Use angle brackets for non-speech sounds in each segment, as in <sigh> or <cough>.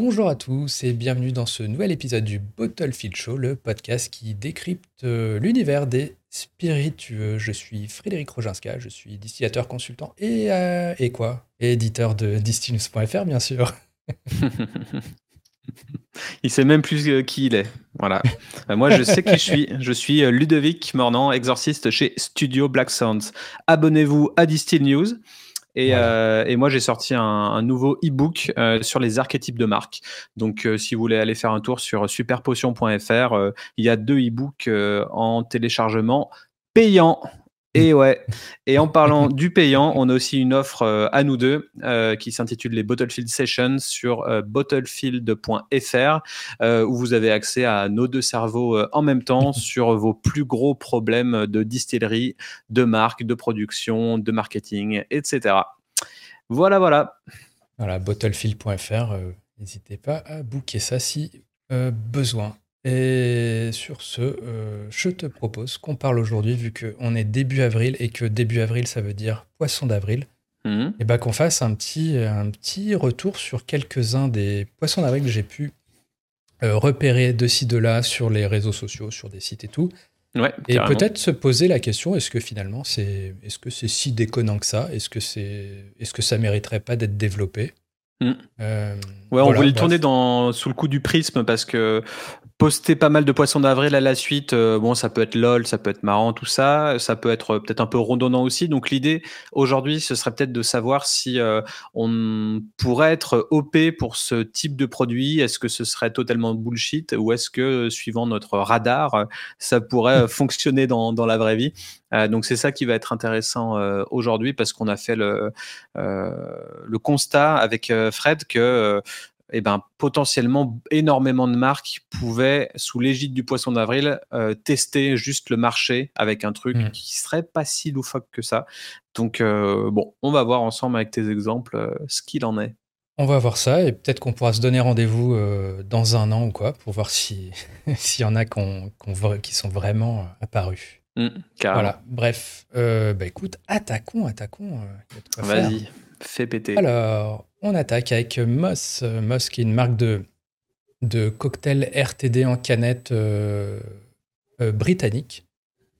Bonjour à tous et bienvenue dans ce nouvel épisode du Bottlefield Show, le podcast qui décrypte euh, l'univers des spiritueux. Je suis Frédéric Roginska, je suis distillateur consultant et, euh, et quoi? Éditeur de Distinus.fr bien sûr. <laughs> il sait même plus euh, qui il est. Voilà. moi, je sais qui je suis. Je suis Ludovic Mornan, exorciste chez Studio Black Sounds. Abonnez-vous à Distill News. Euh, et, moi, j'ai sorti un, nouveau e-book euh, sur les archétypes de marque. Donc, euh, si vous voulez aller faire un tour sur superpotion.fr, il y a deux e-books en téléchargement payant. Et ouais. Et en parlant du payant, on a aussi une offre à nous deux qui s'intitule les Bottlefield Sessions sur bottlefield.fr où vous avez accès à nos deux cerveaux en même temps <laughs> sur vos plus gros problèmes de distillerie, de marque, de production, de marketing, etc. Voilà, voilà. Voilà, bottlefield.fr. N'hésitez pas à booker ça si besoin. Et sur ce, euh, je te propose qu'on parle aujourd'hui, vu qu'on est début avril et que début avril, ça veut dire poisson d'avril, mhm. et bah qu'on fasse un petit, un petit retour sur quelques-uns des poissons d'avril que j'ai pu euh, repérer de ci, de là sur les réseaux sociaux, sur des sites et tout. Ouais, et peut-être se poser la question est-ce que finalement c'est est-ce que c'est si déconnant que ça? Est-ce que c'est est-ce que ça mériterait pas d'être développé? Mhm. euh, ouais, on voulait le tourner dans, sous le coup du prisme parce que poster pas mal de poissons d'avril à la suite, euh, bon, ça peut être lol, ça peut être marrant, tout ça, ça peut être euh, peut-être un peu redondant aussi. Donc l'idée aujourd'hui, ce serait peut-être de savoir si euh, on pourrait être OP pour ce type de produit. Est-ce que ce serait totalement bullshit ou est-ce que suivant notre radar, ça pourrait <laughs> fonctionner dans, dans la vraie vie? Donc c'est ça qui va être intéressant aujourd'hui parce qu'on a fait le, le constat avec Fred que eh ben, potentiellement énormément de marques pouvaient, sous l'égide du poisson d'avril, euh, tester juste le marché avec un truc mmh. qui serait pas si loufoque que ça. Donc, euh, bon, on va voir ensemble avec tes exemples euh, ce qu'il en est. On va voir ça et peut-être qu'on pourra se donner rendez-vous dans un an ou quoi pour voir <laughs> s'il y en a qui sont vraiment apparus. Mmh, voilà, bref. bah écoute, attaquons, attaquons. Vas-y, fais péter. Alors, on attaque avec Moss. Moss qui est une marque de, cocktail RTD en canette euh, euh, britannique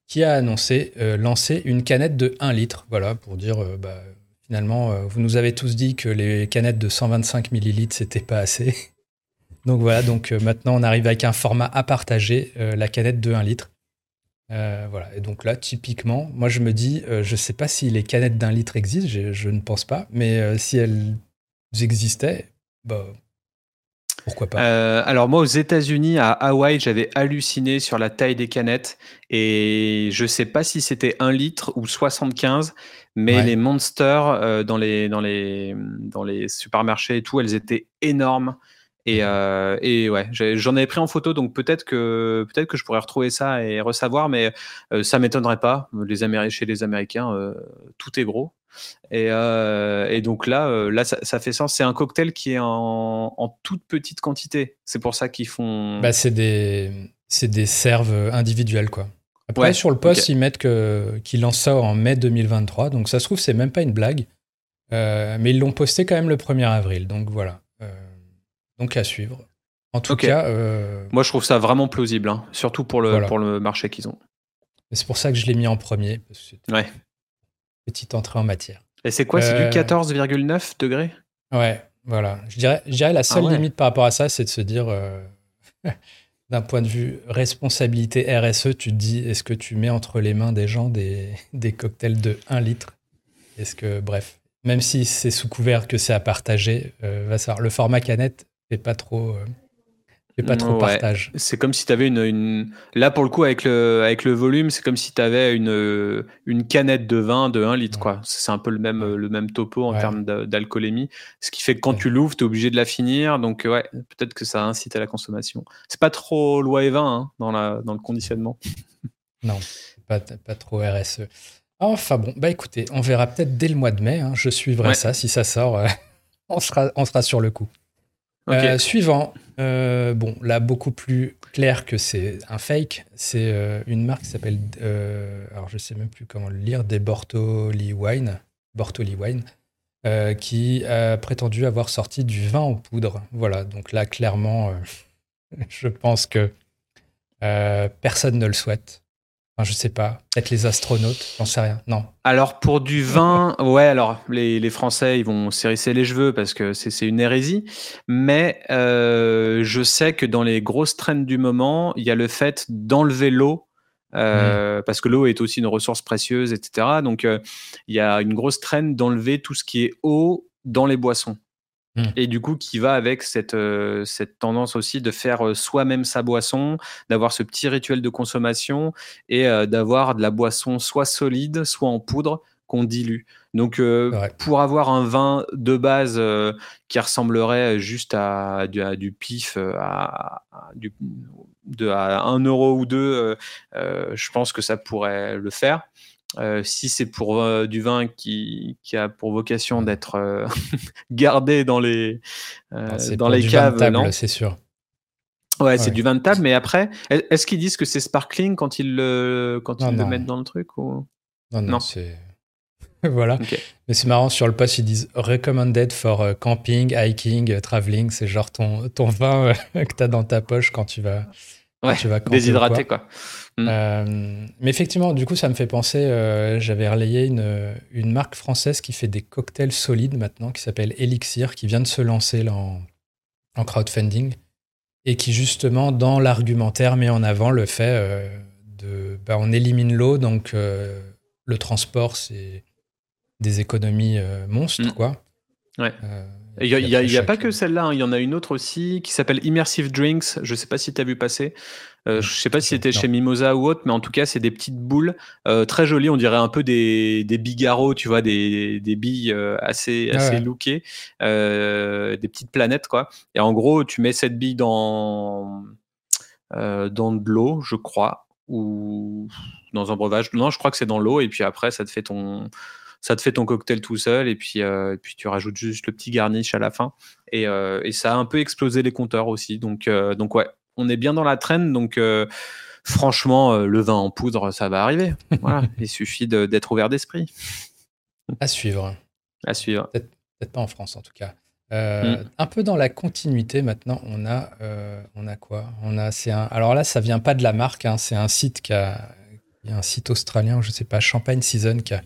qui a annoncé euh, lancer une canette de 1 litre. Voilà, pour dire, bah, finalement, vous nous avez tous dit que les canettes de 125 millilitres, c'était pas assez. <laughs> Donc voilà, donc maintenant on arrive avec un format à partager, la canette de 1 litre. voilà, et donc là, typiquement, moi je me dis, je sais pas si les canettes d'un litre existent, je, ne pense pas, mais si elles existaient, bah, pourquoi pas euh, Alors moi aux États-Unis, à Hawaï, j'avais halluciné sur la taille des canettes et je sais pas si c'était 1 litre ou 75, mais les Monsters euh, dans, les, dans, les, dans les supermarchés et tout, elles étaient énormes. Et, euh, et ouais, j'en avais pris en photo, donc peut-être que peut-être que je pourrais retrouver ça et ressavoir, mais ça m'étonnerait pas. Les Américains, chez les Américains, tout est gros. Et, et donc là, là, ça, fait sens. C'est un cocktail qui est en, en toute petite quantité. C'est pour ça qu'ils font. Bah, c'est des c'est des serves individuelles quoi. Après sur le poste, ils mettent que qu'ils lancent ça en mai 2023, donc ça se trouve c'est même pas une blague. mais ils l'ont posté quand même le 1er avril, donc voilà. Donc à suivre. En tout cas. Euh, Moi, je trouve ça vraiment plausible, hein, surtout pour le, pour le marché qu'ils ont. C'est pour ça que je l'ai mis en premier. ouais. Petite entrée en matière. Et c'est quoi? C'est du 14,9 euh, degrés? Ouais, voilà. Je dirais, je dirais la seule ah limite par rapport à ça, c'est de se dire, euh, <laughs> d'un point de vue responsabilité RSE, tu te dis, est-ce que tu mets entre les mains des gens des, <laughs> des cocktails de 1 litre? Est-ce que, bref, même si c'est sous couvert que c'est à partager, va savoir. Le format canette fait pas trop. Euh, pas trop partage. C'est comme si tu avais une, Là, pour le coup, avec le, avec le volume, c'est comme si tu avais une, une canette de vin de 1 litre. quoi. C'est un peu le même, le même topo en termes d'alcoolémie. Ce qui fait que quand tu l'ouvres, tu es obligé de la finir. Donc, ouais, peut-être que ça incite à la consommation. C'est pas trop loi et vin hein, dans, la, dans le conditionnement. <laughs> non, pas, pas trop RSE. Enfin bon, bah écoutez, on verra peut-être dès le mois de mai. Hein. je suivrai ça. Si ça sort, euh, <laughs> on, sera, on sera sur le coup. Euh, suivant, euh, bon, là, beaucoup plus clair que c'est un fake, c'est euh, une marque qui s'appelle, alors je sais même plus comment le lire, des Bortoli Wine. Bortoli Wine. qui a prétendu avoir sorti du vin en poudre. Voilà, donc là, clairement, <laughs> je pense que personne ne le souhaite. Enfin, je sais pas, peut-être les astronautes, j'en sais rien. Non. Alors pour du vin, ouais, alors les, les Français ils vont s'hérisser les cheveux parce que c'est une hérésie, mais euh, je sais que dans les grosses trends du moment, il y a le fait d'enlever l'eau euh, mmh. parce que l'eau est aussi une ressource précieuse, etc. Donc euh, il y a une grosse trend d'enlever tout ce qui est eau dans les boissons. Mmh. Et du coup, qui va avec cette, euh, cette tendance aussi de faire euh, soi-même sa boisson, d'avoir ce petit rituel de consommation et euh, d'avoir de la boisson soit solide, soit en poudre qu'on dilue. Donc, pour avoir un vin de base qui ressemblerait juste à, du pif, à, du, de, à un euro ou deux, je pense que ça pourrait le faire. Euh, si c'est pour euh, du vin qui, qui, a pour vocation d'être euh, <laughs> gardé dans les, ah, dans les caves, non C'est sûr. Ouais, c'est du vin de table, mais après, est-ce qu'ils disent que c'est sparkling quand ils le, quand ils le mettent dans le truc ou... Non, non, c'est. <laughs> voilà. Mais c'est marrant, sur le post, ils disent recommended for camping, hiking, traveling. C'est genre ton, ton vin <laughs> que tu as dans ta poche quand tu vas, ouais, tu vas déshydraté, quoi. Mm. Euh, mais effectivement, du coup, ça me fait penser, euh, j'avais relayé une, une, marque française qui fait des cocktails solides maintenant, qui s'appelle Elixir, qui vient de se lancer là, en, en, crowdfunding, et qui justement, dans l'argumentaire, met en avant le fait euh, de, bah, on élimine l'eau, donc le transport, c'est des économies monstres, mm. quoi. Ouais. Il n'y a, pas que celle-là, hein. il y en a une autre aussi qui s'appelle Immersive Drinks. Je ne sais pas si tu as vu passer. Euh, je ne sais pas si c'était chez Mimosa ou autre, mais en tout cas, c'est des petites boules euh, très jolies. On dirait un peu des, des bigarros, tu vois, des, des billes euh, assez, assez lookées, des petites planètes, quoi. Et en gros, tu mets cette bille dans, dans de l'eau, je crois, ou dans un breuvage. Non, je crois que c'est dans l'eau, et puis après, ça te fait ton ça te fait ton cocktail tout seul et puis, euh, puis tu rajoutes juste le petit garnish à la fin. Et, euh, et ça a un peu explosé les compteurs aussi. Donc, euh, donc ouais, on est bien dans la traîne. Donc franchement, le vin en poudre, ça va arriver. <laughs> Voilà, il suffit d'être ouvert d'esprit. À suivre. À suivre. Peut-être pas en France en tout cas. Mm. Un peu dans la continuité maintenant, on a, on a quoi? On a, c'est un. Alors là, ça vient pas de la marque, hein, c'est un site qui a, un site australien, je sais pas, Champagne Season, qui a,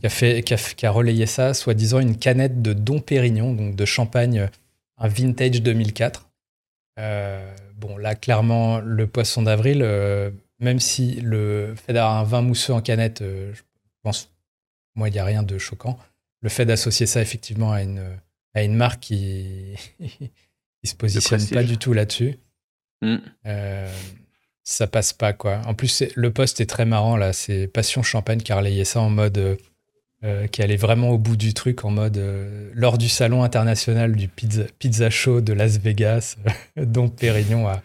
qui a, fait, qui a, relayé ça, soi-disant une canette de Dom Pérignon, donc de champagne, un vintage 2004. Euh, bon, là, clairement, le poisson d'avril, euh, même si le fait d'avoir un vin mousseux en canette, euh, je pense, moi, il n'y a rien de choquant. Le fait d'associer ça effectivement à une, à une marque qui <laughs> ne se positionne pas du tout là-dessus, mm. ça passe pas, quoi. En plus, le poste est très marrant, là. C'est Passion Champagne qui a relayé ça en mode euh, qui allait vraiment au bout du truc en mode euh, lors du salon international du pizza, pizza show de Las Vegas, <laughs> dont Pérignon a,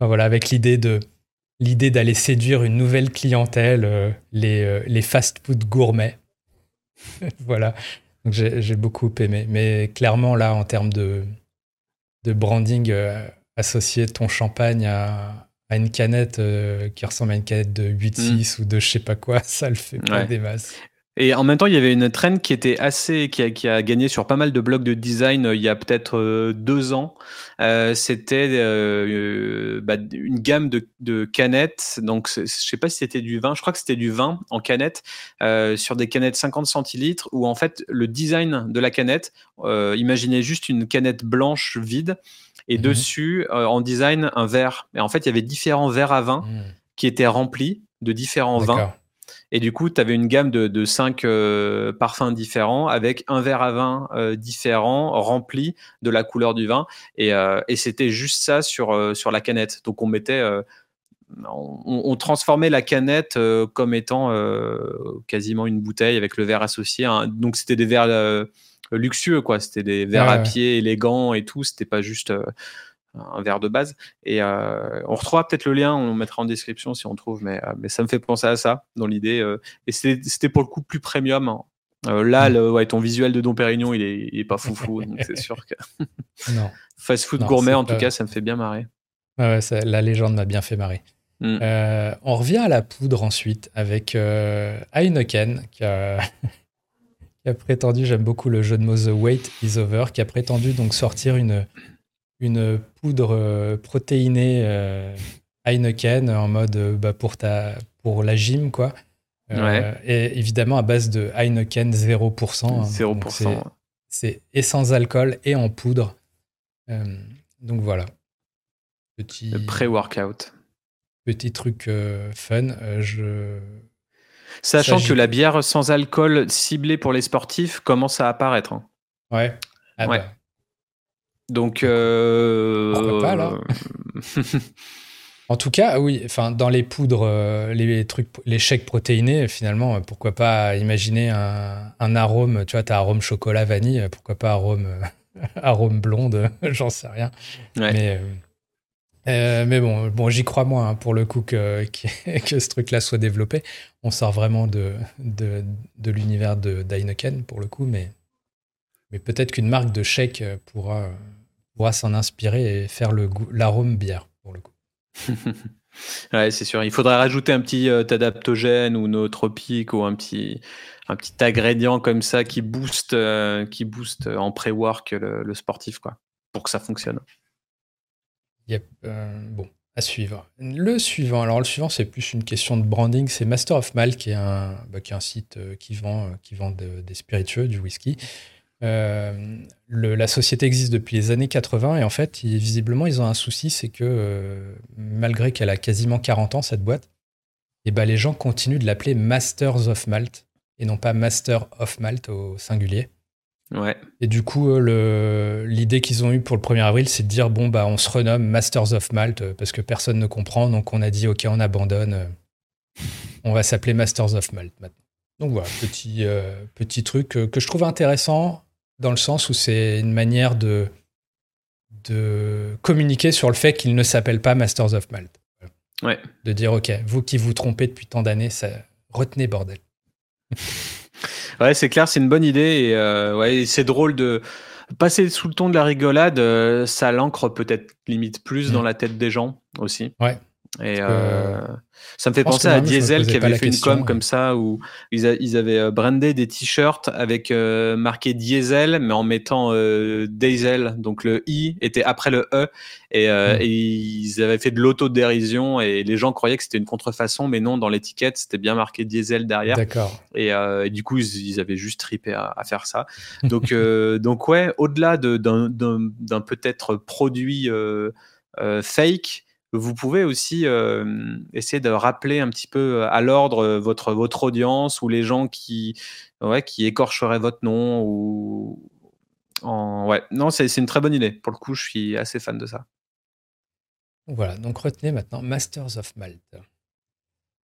voilà, avec l'idée de l'idée d'aller séduire une nouvelle clientèle, euh, les, les fast-food gourmets. <laughs> voilà, j'ai beaucoup aimé. Mais clairement là, en termes de, de branding, associer ton champagne à, à une canette qui ressemble à une canette de 8-6 mm. ou de je sais pas quoi, <laughs> ça le fait pas des masses. Et en même temps, il y avait une trend qui était assez, qui a, qui a gagné sur pas mal de blogs de design euh, il y a peut-être euh, deux ans. Euh, C'était bah, une gamme de, de canettes. Donc, je sais pas si c'était du vin. Je crois que c'était du vin en canette sur des canettes 50 centilitres où en fait le design de la canette, imaginez juste une canette blanche vide et mhm. dessus en design un verre. Et en fait, il y avait différents verres à vin mmh. qui étaient remplis de différents vins. Et du coup, tu avais une gamme de, de cinq euh, parfums différents avec un verre à vin euh, différent rempli de la couleur du vin. Et, euh, et c'était juste ça sur, sur la canette. Donc on mettait, on, on, transformait la canette comme étant quasiment une bouteille avec le verre associé. Donc c'était des verres luxueux, quoi. C'était des verres à pied élégants et tout. C'était pas juste un verre de base. Et euh, on retrouvera peut-être le lien, on le mettra en description si on trouve, mais, euh, mais ça me fait penser à ça dans l'idée. Euh, et c'était pour le coup plus premium. Hein. là, le, ouais, ton visuel de Dom Pérignon, il est, il est pas foufou, <laughs> donc c'est sûr que. non. Fast food gourmet, en tout cas, ça me fait bien marrer. Ouais, la légende m'a bien fait marrer. Mm. on revient à la poudre ensuite avec Heineken qui a, <laughs> qui a prétendu, j'aime beaucoup le jeu de mots The Wait is Over, qui a prétendu donc sortir une, une poudre euh, protéinée euh, Heineken en mode euh, bah, pour, ta, pour la gym, quoi. Et évidemment à base de Heineken 0%. 0%. C'est et sans alcool et en poudre. donc voilà. Petit. pré-workout. Petit truc fun. je Sachant que la bière sans alcool ciblée pour les sportifs commence à apparaître. Hein. Ouais. Ah ouais. Bah. Donc. Euh... Pas là <laughs> En tout cas, oui, enfin, dans les poudres, euh, les trucs, les shakes protéinés, finalement, pourquoi pas imaginer un, arôme, tu vois, as arôme chocolat vanille, pourquoi pas arôme, <laughs> arôme blonde, <laughs> j'en sais rien. Ouais. Mais, euh, euh, mais bon, bon j'y crois moins hein, pour le coup que, que, ce truc-là soit développé. On sort vraiment de, de, de l'univers de d'Heineken pour le coup, mais, mais peut-être qu'une marque de shake pourra, pourra s'en inspirer et faire l'arôme bière pour le coup. <laughs> ouais, c'est sûr. Il faudrait rajouter un petit euh, adaptogène ou nootropique ou un petit, un petit ingrédient comme ça qui booste, euh, qui booste en pré-work le, le, sportif, quoi, pour que ça fonctionne. Yep. Euh, bon, à suivre. Le suivant, alors le suivant, c'est plus une question de branding. C'est Master of Mal, qui est un, bah, qui est un site qui vend, qui vend des spiritueux, du whisky. La société existe depuis les années 80 et en fait, visiblement, ils ont un souci, c'est que malgré qu'elle a quasiment 40 ans, cette boîte, et eh ben, les gens continuent de l'appeler Masters of Malt et non pas Master of Malt au singulier. Et du coup, euh, l'idée qu'ils ont eue pour le 1er avril, c'est de dire bon, bah, on se renomme Masters of Malt euh, parce que personne ne comprend. Donc, on a dit ok, on abandonne. Euh, on va s'appeler Masters of Malt maintenant. Donc, voilà, petit, petit truc que je trouve intéressant dans le sens où c'est une manière de, de communiquer sur le fait qu'il ne s'appelle pas Masters of Malt. Ouais. De dire ok, vous qui vous trompez depuis tant d'années, ça... retenez bordel. <laughs> Ouais, c'est clair, c'est une bonne idée. Et, euh, ouais, c'est drôle de passer sous le ton de la rigolade. Euh, ça l'ancre peut-être limite plus dans mm. la tête des gens aussi. Ouais. Et euh, ça me fait penser à Diesel qui avait fait une com comme ça où ils, ils avaient euh, brandé des t-shirts avec euh, marqué Diesel mais en mettant euh, Diesel donc le i était après le e et, hmm. et ils avaient fait de l'autodérision et les gens croyaient que c'était une contrefaçon mais non dans l'étiquette c'était bien marqué Diesel derrière. D'accord. Et, et, du coup ils, ils, avaient juste tripé à, à faire ça. Donc <laughs> donc ouais au-delà d'un peut-être produit fake vous pouvez aussi euh, essayer de rappeler un petit peu à l'ordre euh, votre, votre audience ou les gens qui, ouais, qui écorcheraient votre nom. Ou... Ouais, non, c'est une très bonne idée. Pour le coup, je suis assez fan de ça. Voilà, donc retenez maintenant Masters of Malt.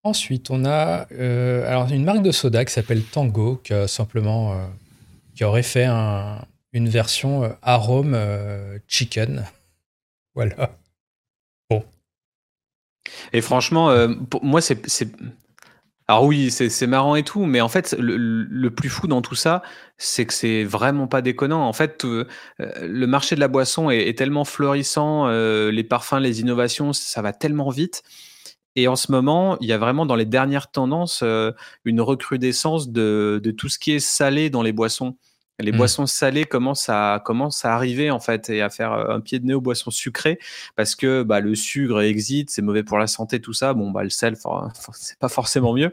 Ensuite, on a euh, alors une marque de soda qui s'appelle Tango, qui, simplement, qui aurait fait un, une version arôme chicken. <laughs> Voilà. Et franchement, euh, pour moi, c'est. Alors oui, c'est marrant et tout, mais en fait, le, plus fou dans tout ça, c'est que c'est vraiment pas déconnant. En fait, euh, le marché de la boisson est, tellement florissant, euh, les parfums, les innovations, ça va tellement vite. Et en ce moment, il y a vraiment dans les dernières tendances une recrudescence de, de, tout ce qui est salé dans les boissons. Les mmh. boissons salées commencent à, commencent à arriver en fait et à faire euh, un pied de nez aux boissons sucrées parce que bah, le sucre existe, c'est mauvais pour la santé, tout ça. Bon, bah, le sel, c'est pas forcément mieux.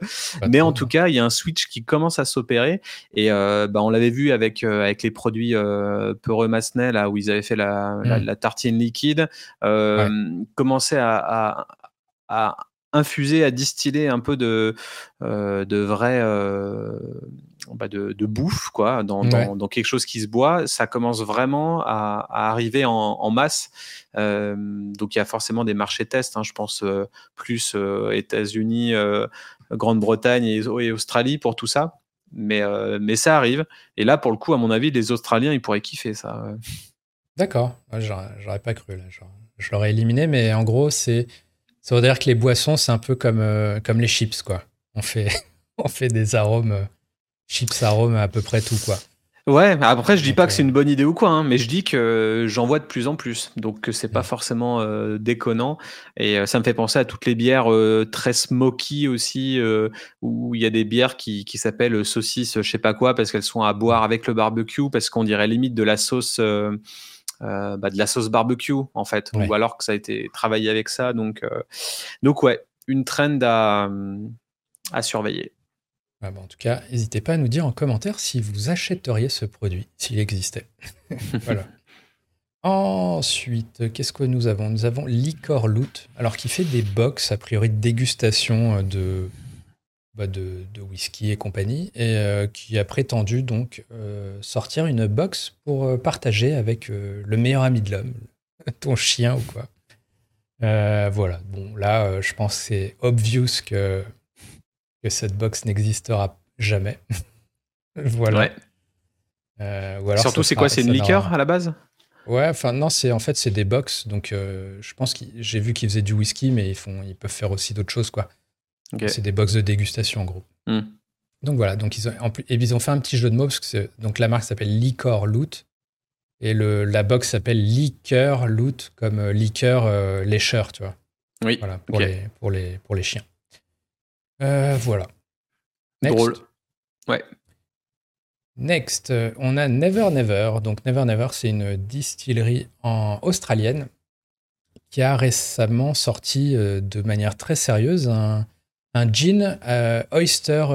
Mais en tout cas, il y a un switch qui commence à s'opérer et euh, bah, on l'avait vu avec, euh, avec les produits euh, Peureux Massenet, là où ils avaient fait la, la, mmh. tartine liquide, commencer à, à, à infuser, à distiller un peu de, de vrai bah de, bouffe, quoi, dans, dans, quelque chose qui se boit, ça commence vraiment à, arriver en, masse. Euh, donc il y a forcément des marchés tests, hein, je pense euh, plus euh, États-Unis, Grande-Bretagne et, Australie pour tout ça. Mais, mais ça arrive. Et là, pour le coup, à mon avis, les Australiens, ils pourraient kiffer ça. D'accord. J'aurais pas cru. Là. Je l'aurais éliminé, mais en gros, c'est ça veut dire que les boissons, c'est un peu comme, comme les chips, quoi. On fait, <laughs> on fait des arômes chips arômes à peu près tout, quoi. Ouais, après je dis pas que c'est une bonne idée ou quoi, hein, mais je dis que j'en vois de plus en plus, donc que c'est pas mm. forcément euh, déconnant. Et euh, ça me fait penser à toutes les bières euh, très smoky aussi, où il y a des bières qui, qui s'appellent saucisses, je sais pas quoi, parce qu'elles sont à boire avec le barbecue, parce qu'on dirait limite de la sauce. bah, de la sauce barbecue en fait, ou alors que ça a été travaillé avec ça. Donc, donc ouais, une trend à, à surveiller. Ah bah, en tout cas, n'hésitez pas à nous dire en commentaire si vous achèteriez ce produit, s'il existait. <laughs> voilà. Ensuite, qu'est-ce que nous avons? Nous avons Licor Loot, alors qui fait des box, a priori de dégustation de, bah de, whisky et compagnie, et euh, qui a prétendu donc euh, sortir une box pour euh, partager avec le meilleur ami de l'homme, <laughs> ton chien ou quoi. voilà, bon là, je pense que c'est obvious que cette box n'existera jamais. <laughs> voilà. Euh, Surtout, c'est quoi C'est une liqueur à la base? Ouais, enfin non, c'est en fait c'est des box. Donc euh, je pense que j'ai vu qu'ils faisaient du whisky, mais ils font, ils peuvent faire aussi d'autres choses quoi. C'est des box de dégustation en gros. Hmm. Donc voilà, donc ils ont, ils ont fait un petit jeu de mots parce que donc la marque s'appelle Liquor Loot et le, la box s'appelle Liqueur Loot comme euh, liqueur lécheur, tu vois. Oui. Voilà pour les pour les pour les chiens. Euh, voilà. Next. Drôle. Ouais. Next, euh, on a Never Never. Donc Never Never, c'est une distillerie en australienne qui a récemment sorti euh, de manière très sérieuse un, un gin oyster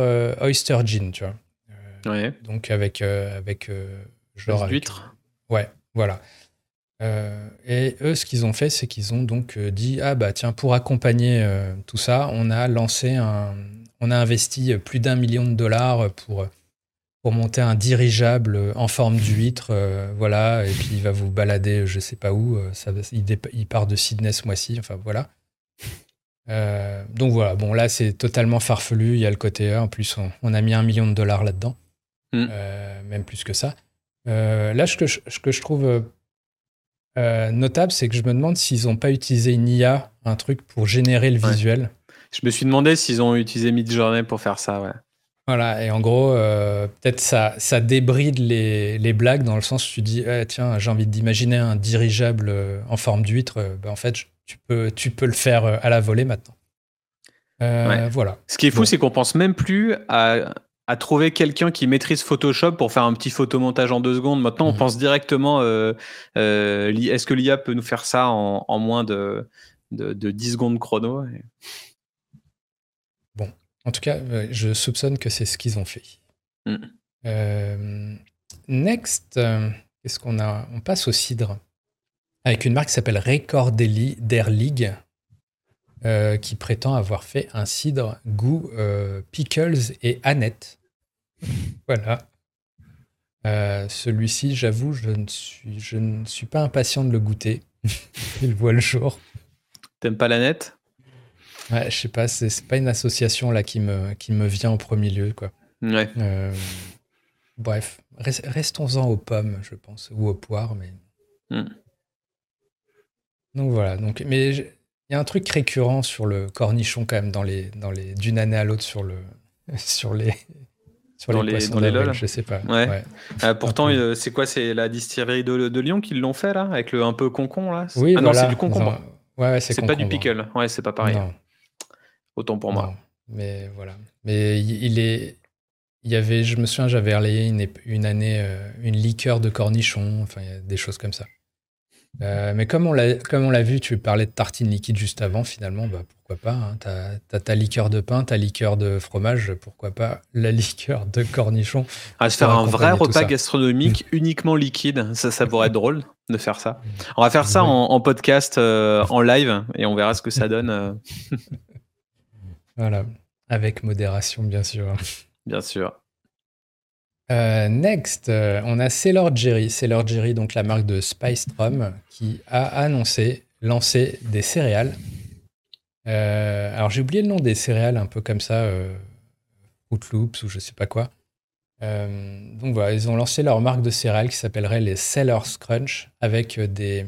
oyster gin, tu vois. ouais. Donc avec avec genre d'huître. Ouais, voilà. Et eux, ce qu'ils ont fait, c'est qu'ils ont donc dit ah bah tiens pour accompagner tout ça, on a lancé un, on a investi plus d'un million de dollars pour pour monter un dirigeable en forme d'huître, voilà, et puis il va vous balader, je sais pas où, ça, il, part de Sydney ce mois-ci, enfin voilà. donc voilà, bon là c'est totalement farfelu, il y a le côté en plus on, a mis un million de dollars là-dedans, mm. même plus que ça. là, ce que je, ce que je trouve euh, notable, c'est que je me demande s'ils n'ont pas utilisé une IA, un truc pour générer le visuel. Je me suis demandé s'ils ont utilisé Midjourney pour faire ça, ouais. Voilà, et en gros, euh, peut-être ça, ça débride les, les, blagues dans le sens où tu dis, eh, tiens, j'ai envie d'imaginer un dirigeable euh, en forme d'huître. Ben, en fait, tu peux, tu peux le faire à la volée maintenant. Voilà. Ce qui est fou, c'est qu'on pense même plus à à trouver quelqu'un qui maîtrise Photoshop pour faire un petit photomontage en deux secondes. Maintenant, on mhm. pense directement, euh, euh, est-ce que l'IA peut nous faire ça en, moins de, de, 10 secondes chrono Bon, en tout cas, je soupçonne que c'est ce qu'ils ont fait. Mm. Euh, next, qu'est-ce qu'on a? On passe au cidre avec une marque qui s'appelle Record Air League. qui prétend avoir fait un cidre goût pickles et Annette. <laughs> voilà. Euh, celui-ci, j'avoue, je ne suis, je ne suis pas impatient de le goûter. <laughs> Il voit le jour. T'aimes pas la nette? Ouais, je sais pas, c'est pas une association là qui me, qui me vient en premier lieu, quoi. Ouais. Euh, bref, restons-en aux pommes, je pense, ou aux poires, mais. Hmm. Donc voilà. Donc, mais il y a un truc récurrent sur le cornichon quand même dans les, dans les d'une année à l'autre sur le, <laughs> sur les, dans les, dans les LOL Je sais pas. Ouais. Euh, pourtant, euh, c'est quoi C'est la distillerie de, de, Lyon qui l'ont fait là Avec le un peu concon là? Oui, ah non, c'est du concombre. Ouais, c'est pas du pickle. Ouais, c'est pas pareil. Autant pour moi. Mais voilà. Mais il est. Il y avait, je me souviens, j'avais relayé une, une année euh, une liqueur de cornichon, enfin, des choses comme ça. Euh, mais comme on l'a vu, tu parlais de tartine liquide juste avant, finalement, bah, pourquoi pas hein. T'as ta liqueur de pain, ta liqueur de fromage, pourquoi pas la <laughs> liqueur de cornichon À se faire un vrai repas gastronomique uniquement liquide, ça, ça pourrait être drôle de faire ça. On va faire ça en, podcast, euh, en live, et on verra ce que ça donne. Euh. <laughs> voilà, avec modération, bien sûr. Bien sûr. Euh, next, on a Sailor Jerry. Sailor Jerry, donc la marque de Spice Rum, qui a annoncé lancer des céréales. Euh, alors j'ai oublié le nom des céréales, un peu comme ça, Fruit Loops ou je sais pas quoi. donc voilà, ils ont lancé leur marque de céréales qui s'appellerait les Sailor's Crunch avec des,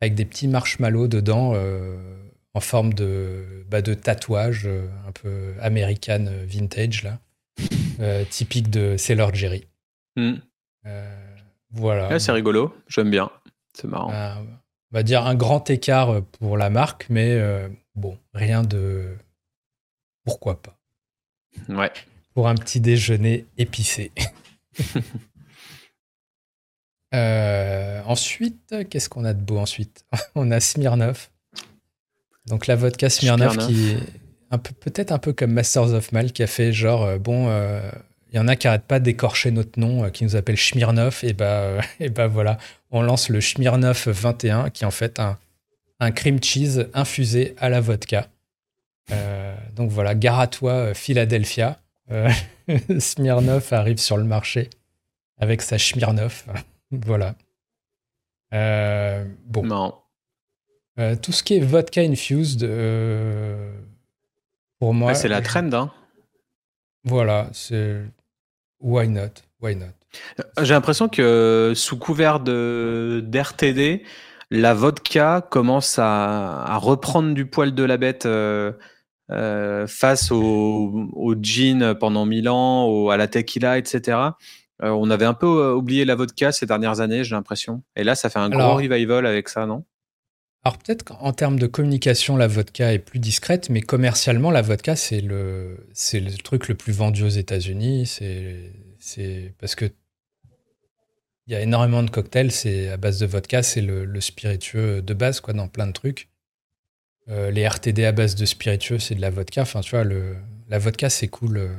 avec des petits marshmallows dedans en forme de, bah, de tatouage un peu American vintage là. Euh, typique de Sailor Jerry. Hmm. voilà. c'est rigolo, j'aime bien, c'est marrant. on va dire un grand écart pour la marque, mais bon, rien de. Pourquoi pas Ouais. Pour un petit déjeuner épicé. <laughs> Euh, ensuite, qu'est-ce qu'on a de beau ensuite? <laughs> On a Smirnoff. Donc la vodka qui est un peu, peut-être un peu comme Masters of Mal, qui a fait genre, euh, bon, il euh, y en a qui n'arrêtent pas d'écorcher notre nom, qui nous appelle Smirnoff, et bah, <laughs> et bah voilà, on lance le Smirnoff 21, qui est en fait un, un cream cheese infusé à la vodka. donc voilà, gare à toi, Philadelphia. <laughs> Smirnoff arrive sur le marché avec sa Smirnoff. <laughs> Voilà. Euh, bon. Euh, tout ce qui est vodka infused, euh, pour moi. c'est la trend, hein. Voilà, c'est. Why not? Why not? J'ai l'impression que sous couvert de d'RTD, la vodka commence à, reprendre du poil de la bête face au, au, gin pendant mille ans, à la tequila, etc. Euh, on avait un peu euh, oublié la vodka ces dernières années, j'ai l'impression. Et là, ça fait un gros revival avec ça, non? Alors peut-être qu'en termes de communication, la vodka est plus discrète, mais commercialement, la vodka, c'est le, le truc le plus vendu aux États-Unis. C'est parce que il y a énormément de cocktails, c'est à base de vodka, c'est le, spiritueux de base, quoi, dans plein de trucs. Euh, les RTD à base de spiritueux, c'est de la vodka. Enfin, tu vois, le, la vodka, c'est cool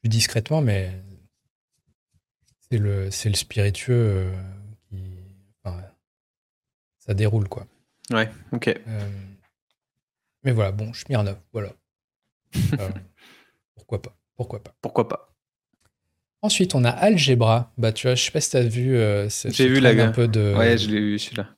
plus discrètement, mais c'est le, le spiritueux euh, qui. ça déroule, quoi. Ouais, ok. Euh, mais voilà, bon, Smirnov, voilà. <laughs> Euh, pourquoi pas Pourquoi pas Pourquoi pas Ensuite, on a Algebra. Bah, tu vois, je sais pas si t'as vu. J'ai vu la un peu de. Ouais, je l'ai vu celui-là.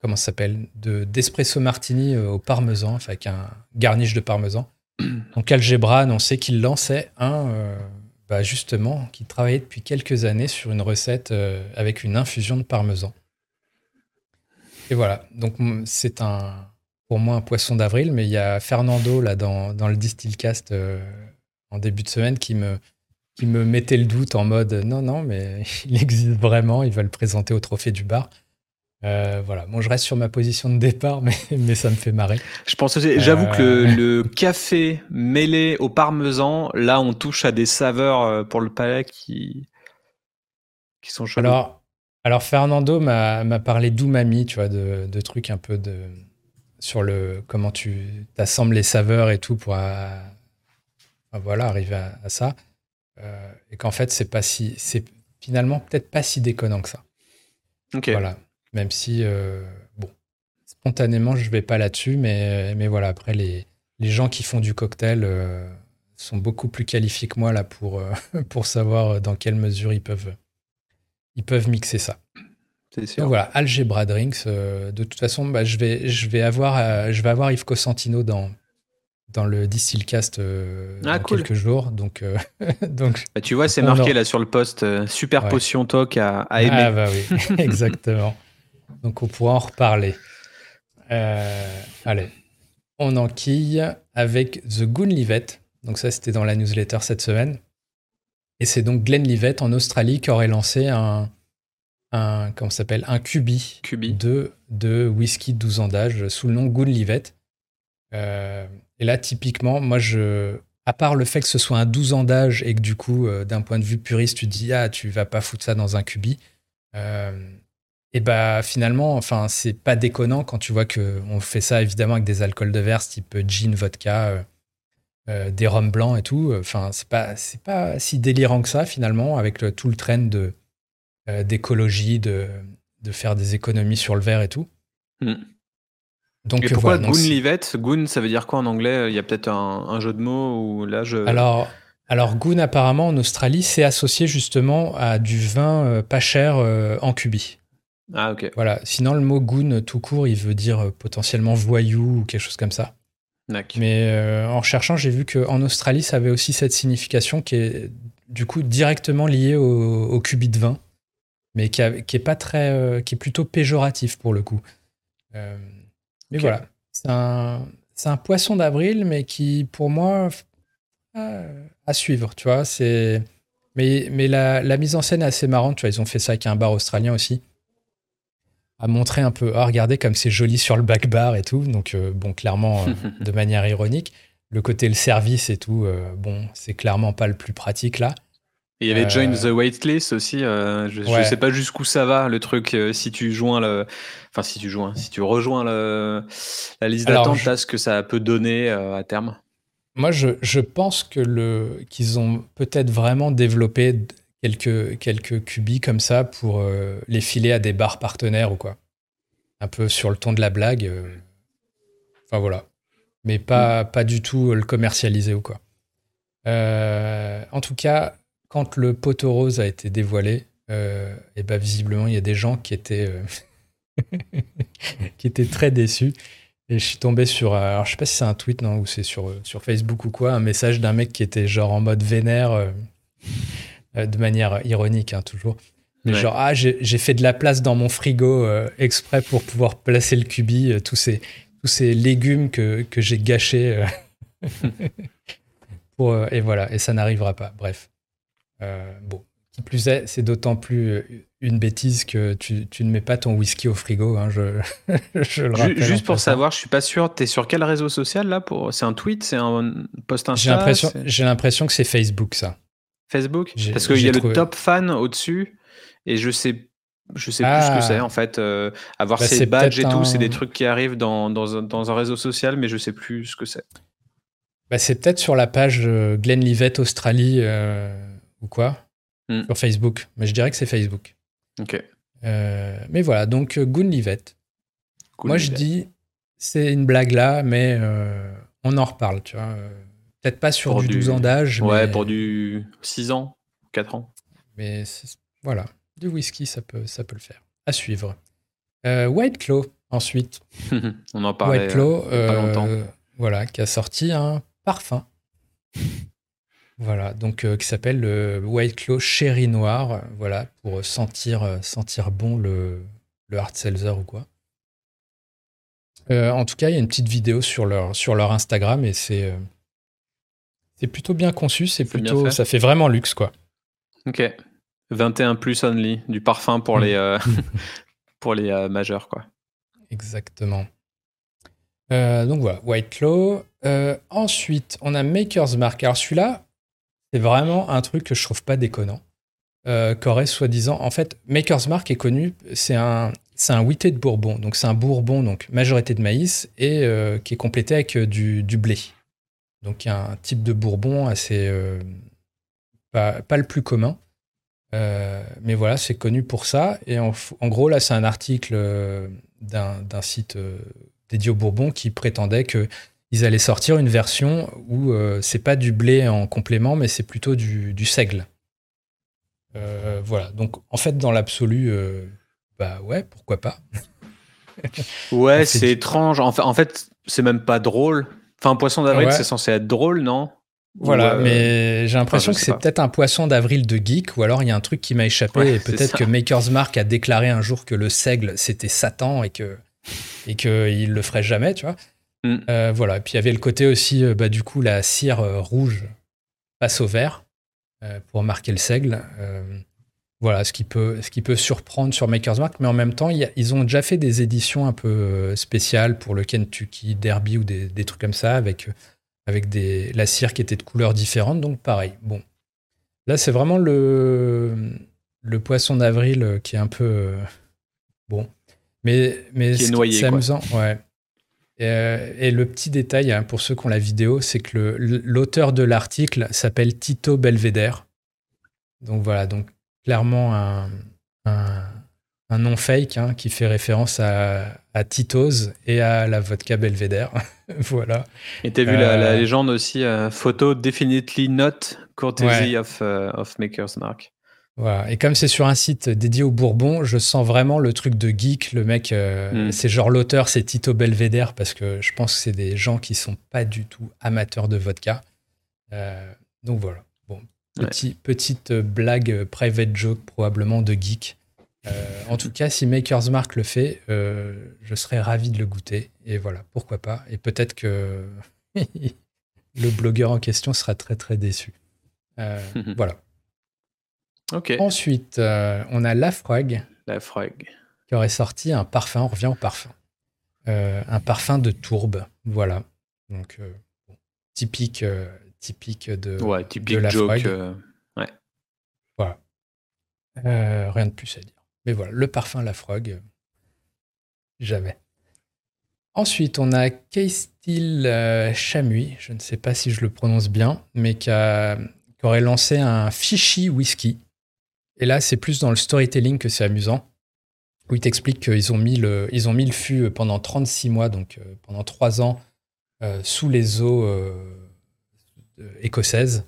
comment ça s'appelle? De d'espresso martini au parmesan, enfin avec un garniche de parmesan. <clears throat> Donc Algebra on sait qu'il lançait un bah, justement, qui travaillait depuis quelques années sur une recette euh, avec une infusion de parmesan. Et voilà, donc c'est un, pour moi un poisson d'avril, mais il y a Fernando là dans, dans le Distillcast euh, en début de semaine qui me, qui me mettait le doute en mode non, non, mais <laughs> il existe vraiment, il va le présenter au trophée du bar. Euh, voilà, bon, je reste sur ma position de départ, mais, <laughs> mais ça me fait marrer. Je pense j'avoue que le, euh. café mêlé au parmesan, là, on touche à des saveurs euh, pour le palais qui, qui sont chaudes. Alors, alors Fernando m'a parlé d'umami, tu vois, de, de, trucs un peu de sur le comment tu assembles les saveurs et tout pour voilà arriver à, ça, et qu'en fait c'est pas si c'est finalement peut-être pas si déconnant que ça. Ok. Voilà. Même si, euh, bon, spontanément, je ne vais pas là-dessus, mais, mais voilà, après, les, les gens qui font du cocktail euh, sont beaucoup plus qualifiés que moi là pour, euh, <laughs> pour savoir dans quelle mesure ils peuvent, ils peuvent mixer ça. Donc voilà, Algebra Drinks. de toute façon, bah, je, vais, je, vais avoir, je vais avoir Yves Cosentino dans, dans le Distillcast euh, ah, dans quelques jours. Donc, <laughs> donc bah, tu vois, c'est marqué là sur le poste Super Potion Talk à, à aimer. Ah bah oui, <laughs> exactement. Donc on pourra en reparler. Euh, allez, on enquille avec The Goonlivet. Donc ça, c'était dans la newsletter cette semaine. Et c'est donc Glenlivet en Australie qui aurait lancé un, un comment s'appelle? Un cubi, De, de whisky de 12 ans d'âge sous le nom Goonlivet. Euh, et là, typiquement, moi, je, à part le fait que ce soit un 12 ans d'âge et que du coup, euh, d'un point de vue puriste, tu dis ah, tu vas pas foutre ça dans un cubi. Euh, et bah finalement, enfin, c'est pas déconnant quand tu vois qu'on fait ça évidemment avec des alcools de verre type gin, vodka, euh, des rhums blancs et tout. Enfin, c'est pas, c'est pas si délirant que ça finalement avec tout le trend de, d'écologie, de, de faire des économies sur le verre et tout. Hmm. Donc, et pourquoi voilà, Goon Goon, ça veut dire quoi en anglais? Il y a peut-être un, jeu de mots ou là je. Alors, alors Goon apparemment en Australie, c'est associé justement à du vin pas cher en cubi. Ah, ok. Voilà. Sinon, le mot goon tout court, il veut dire euh, potentiellement voyou ou quelque chose comme ça. Mais euh, en cherchant, j'ai vu qu'en Australie, ça avait aussi cette signification qui est du coup directement liée au, au de vin, mais qui, est pas très, euh, qui est plutôt péjoratif pour le coup. Mais voilà, c'est un, un, poisson d'avril, mais qui pour moi à suivre. Tu vois, c'est Mais, mais la, la, mise en scène est assez marrante. Tu vois, ils ont fait ça avec un bar australien aussi. À montrer un peu, ah, regardez comme c'est joli sur le back bar et tout. Donc, bon, clairement, <laughs> de manière ironique. Le côté le service et tout, bon, c'est clairement pas le plus pratique là il y avait Join euh, the Waitlist aussi. Euh, je, ne sais pas jusqu'où ça va le truc. Euh, si tu joins le, enfin si tu joins, si tu rejoins le, la liste d'attente, je... ce que ça peut donner à terme. Moi, je, je pense que le qu'ils ont peut-être vraiment développé quelques quelques cubis comme ça pour les filer à des bars partenaires ou quoi. Un peu sur le ton de la blague. Enfin voilà, mais pas mm. pas du tout le commercialiser ou quoi. en tout cas, quand le poteau rose a été dévoilé, euh, et ben visiblement, il y a des gens qui étaient, euh, <laughs> qui étaient très déçus. Et je suis tombé sur, alors je sais pas si c'est un tweet non, ou c'est sur, sur Facebook ou quoi, un message d'un mec qui était genre en mode vénère, euh, de manière ironique hein, toujours. Mais genre, ah, j'ai fait de la place dans mon frigo exprès pour pouvoir placer le cubi, tous, ces, tous ces légumes que, que j'ai gâchés. <laughs> pour, et voilà, et ça n'arrivera pas. Bref. Euh, bon, qui plus est, c'est d'autant plus euh, une bêtise que tu, tu, ne mets pas ton whisky au frigo. Hein, je, <laughs> je le rappelle Juste pour savoir, je suis pas sûr, tu es sur quel réseau social là pour... C'est un tweet C'est un post Insta J'ai l'impression que c'est Facebook ça. Facebook? Parce qu'il y a le top fan au-dessus et je sais je sais plus ce que c'est ah. en fait. Euh, avoir bah, ces badges et tout, c'est des trucs qui arrivent dans, dans, un, dans, un, réseau social, mais je sais plus ce que c'est. Bah, c'est peut-être sur la page Glenlivet Australie ou quoi hmm. sur Facebook. Mais je dirais que c'est Facebook. Ok. Euh, mais voilà, donc euh, Goonlivet. Moi, je dis, c'est une blague là, mais euh, on en reparle, tu vois. Peut-être pas sur du, 12 ans d'âge. Ouais, pour du 6 ans, 4 ans. Mais voilà, du whisky, ça peut, ça peut le faire. À suivre. White Claw, ensuite. <laughs> on en parlait White Claw, pas longtemps. Voilà, qui a sorti un parfum. Voilà, donc euh, qui s'appelle le White Claw Cherry Noir, voilà, pour sentir, euh, sentir bon le, le hard seltzer ou quoi. Euh, en tout cas, il y a une petite vidéo sur leur, sur leur Instagram et c'est c'est plutôt bien conçu, c'est plutôt ça fait vraiment luxe quoi. Ok. 21 plus only, du parfum pour les <laughs> <laughs> pour les majeurs quoi. Exactement. donc voilà, White Claw. ensuite, on a Maker's Mark. Alors celui-là, c'est vraiment un truc que je trouve pas déconnant. Euh, qu'aurait soi-disant. En fait, Maker's Mark est connu, c'est un, c'est un de Bourbon. Donc, c'est un Bourbon, donc majorité de maïs, et euh, qui est complété avec euh, du, blé. Donc, il y a un type de Bourbon assez. pas, pas, le plus commun. mais voilà, c'est connu pour ça. Et en, en gros, là, c'est un article d'un, d'un site dédié au Bourbon qui prétendait que ils allaient sortir une version où euh, c'est pas du blé en complément, mais c'est plutôt du, du seigle. Euh, voilà. Donc, en fait, dans l'absolu, euh, bah ouais, pourquoi pas. <laughs> ouais, c'est étrange. En fait, en fait c'est même pas drôle. Enfin, un poisson d'avril, c'est censé être drôle, non? Voilà, mais j'ai l'impression que c'est peut-être un poisson d'avril de geek, ou alors il y a un truc qui m'a échappé, et peut-être que Maker's Mark a déclaré un jour que le seigle c'était Satan et que et qu'il le ferait jamais, tu vois. Mm. Euh, voilà. Puis il y avait le côté aussi, euh, bah, du coup, la cire euh, rouge passe au vert pour marquer le seigle. voilà, ce qui, peut, ce qui peut surprendre sur Maker's Mark, mais en même temps, ils ont déjà fait des éditions un peu spéciales pour le Kentucky Derby ou des, des trucs comme ça, avec, avec des, la cire qui était de couleurs différentes, donc pareil. Bon. Là, c'est vraiment le, le poisson d'avril qui est un peu. bon. Mais, mais c'est amusant. Ouais. Euh, et, le petit détail, hein, pour ceux qui ont la vidéo, c'est que l'auteur de l'article s'appelle Tito Belvedere. Donc voilà, donc clairement un, un, nom fake hein, qui fait référence à, à, Tito's et à la vodka Belvedere. <laughs> voilà. Et t'as vu la, euh, légende aussi, euh, photo definitely not courtesy of, of Maker's Mark. Voilà. Et comme c'est sur un site dédié au Bourbon, je sens vraiment le truc de geek. Le mec, euh, mm. c'est genre l'auteur, c'est Tito Belvedere, parce que je pense que c'est des gens qui sont pas du tout amateurs de vodka. Euh, donc voilà. Bon, petit, petite blague private joke probablement de geek. Euh, en tout cas, si Maker's Mark le fait, je serais ravi de le goûter. Et voilà, pourquoi pas. Et peut-être que <laughs> le blogueur en question sera très très déçu. <laughs> voilà. Ensuite, on a Lafroig. Lafroig. Qui aurait sorti un parfum. On revient au parfum. un parfum de tourbe. Voilà. Donc, typique, typique de. Ouais, typique de joke. ouais. Voilà. rien de plus à dire. Mais voilà, le parfum Lafroig. Jamais. Ensuite, on a Keistil euh, Chamui, je ne sais pas si je le prononce bien, mais qui, aurait lancé un Fishy Whisky. Et là, c'est plus dans le storytelling que c'est amusant, où il t'explique qu'ils ont, mis le, ils ont mis le fût pendant 36 mois, donc euh, pendant 3 ans, euh, sous les eaux écossaises.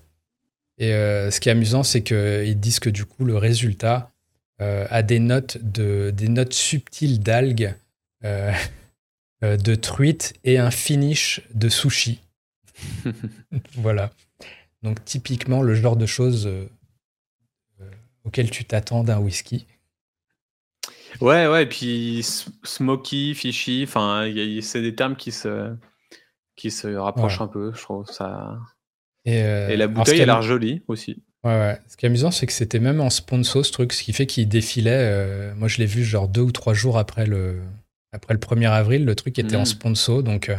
Et ce qui est amusant, c'est qu'ils disent que du coup, le résultat a des notes, de, des notes subtiles d'algues euh, <laughs> de truite et un finish de sushi. <laughs> voilà. Donc typiquement le genre de choses euh, euh, auquel tu t'attends d'un whisky. Ouais, ouais, et puis smoky, fishy, enfin, c'est des termes qui se, qui se rapprochent un peu, je trouve ça. Et, la bouteille, elle a l'air jolie aussi. Ouais, ouais. Ce qui est amusant, c'est que c'était même en sponsor ce truc, ce qui fait qu'il défilait. moi, je l'ai vu genre deux ou trois jours après le, après le 1er avril, le truc était en mm. sponsor, donc, euh,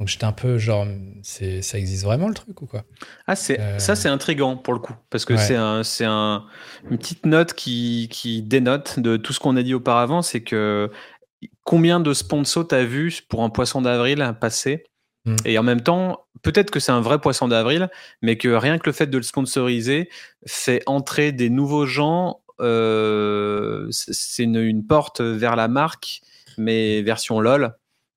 donc j'étais un peu genre, c'est, ça existe vraiment le truc ou quoi? Ah, c'est, euh, ça c'est intriguant pour le coup, parce que c'est, un, c'est un, une petite note qui, qui dénote de tout ce qu'on a dit auparavant, c'est que combien de sponsors t'as vu pour un poisson d'avril passé mm. Et en même temps, peut-être que c'est un vrai poisson d'avril, mais que rien que le fait de le sponsoriser fait entrer des nouveaux gens. Euh, c'est une, une, porte vers la marque mais version LOL.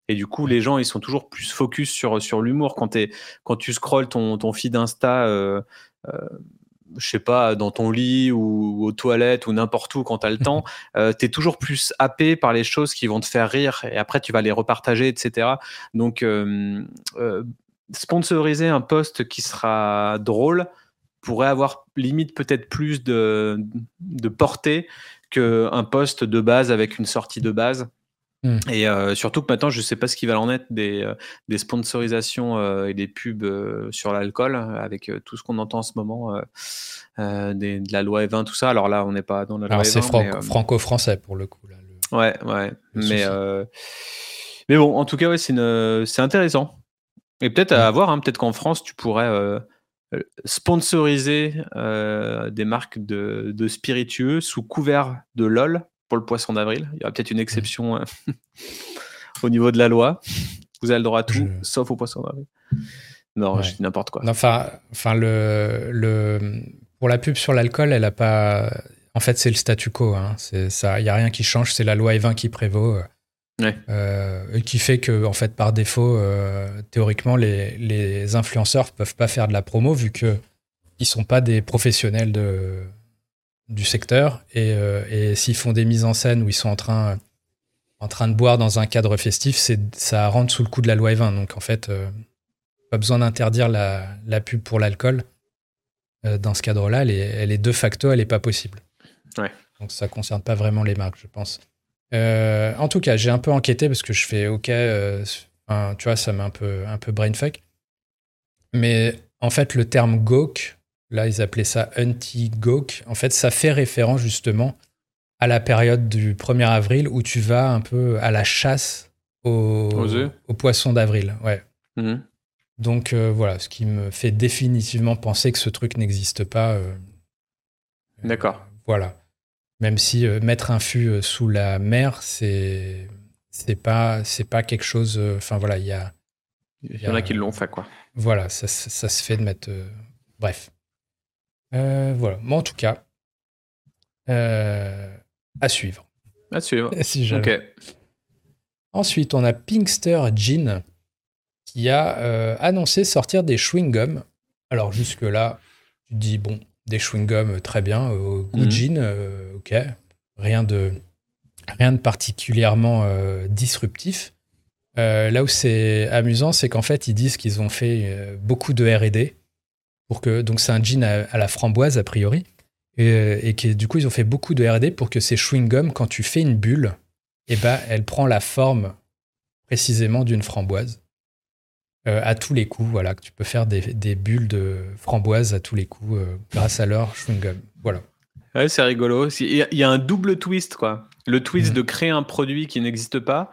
Et du coup, les gens, ils sont toujours plus focus sur, sur l'humour. Quand, quand tu scrolles ton, ton feed Insta, euh, euh, je sais pas, dans ton lit ou, aux toilettes ou n'importe où quand tu as le <laughs> temps, euh, tu es toujours plus happé par les choses qui vont te faire rire et après tu vas les repartager, etc. Donc, euh, sponsoriser un post qui sera drôle pourrait avoir limite peut-être plus de, de portée qu'un post de base avec une sortie de base. Hmm. Et euh, surtout que maintenant, je ne sais pas ce qui va en être des, euh, des sponsorisations euh, et des pubs sur l'alcool, avec tout ce qu'on entend en ce moment, de la loi E20, tout ça. Alors là, on n'est pas dans la loi E20. C'est franco-français pour le coup. Là, Ouais, ouais. Mais, mais bon, en tout cas, ouais, c'est intéressant. Et peut-être à hmm. voir, hein, peut-être qu'en France, tu pourrais sponsoriser des marques de, de spiritueux sous couvert de LOL le poisson d'avril. Il y aura peut-être une exception euh, <laughs> au niveau de la loi. Vous avez le droit à tout, sauf au poisson d'avril. Non, je dis n'importe quoi. Enfin, enfin le, le, pour la pub sur l'alcool, elle a pas. En fait, c'est le statu quo. Hein. ça, il y a rien qui change. C'est la loi E20 qui prévaut. Euh, qui fait que, en fait, par défaut, euh, théoriquement, les, les influenceurs peuvent pas faire de la promo vu que ils sont pas des professionnels de, du secteur. Euh, et, s'ils font des mises en scène où ils sont en train, en train de boire dans un cadre festif, ça rentre sous le coup de la loi E20. Donc en fait, euh, pas besoin d'interdire la, pub pour l'alcool. Euh, dans ce cadre-là, elle, est, de facto, elle n'est pas possible. Donc ça concerne pas vraiment les marques, je pense. en tout cas, j'ai un peu enquêté parce que je fais OK, tu vois, ça m'a un peu, un peu brainfuck. Mais en fait, le terme GOK, Là, ils appelaient ça anti-gawk. En fait, ça fait référence justement à la période du 1er avril où tu vas un peu à la chasse aux, poissons d'avril. Ouais. Mhm. Donc euh, voilà, ce qui me fait définitivement penser que ce truc n'existe pas. Euh, D'accord. voilà. Même si euh, mettre un fût sous la mer, c'est c'est pas c'est pas quelque chose. Enfin voilà, il y a. Il y, en a qui l'ont fait quoi. Voilà, ça, ça, se fait de mettre. bref. Euh, voilà. Mais en tout cas, euh, à suivre. À suivre. <laughs> Si Ensuite, on a Pinkster Jean qui a euh, annoncé sortir des chewing-gums. Alors, jusque-là, tu dis, bon, des chewing-gums, très bien. goût mhm. jean, ok. Rien de, rien de particulièrement disruptif. là où c'est amusant, c'est qu'en fait, ils disent qu'ils ont fait beaucoup de RD pour que donc c'est un jean à, la framboise a priori et, et qui du coup ils ont fait beaucoup de R&D pour que ces chewing gum quand tu fais une bulle et eh ben elle prend la forme précisément d'une framboise à tous les coups. Voilà, que tu peux faire des, bulles de framboise à tous les coups grâce à leur chewing gum. Voilà. Ouais, c'est rigolo. Il y a un double twist, quoi. Le twist mm. de créer un produit qui n'existe pas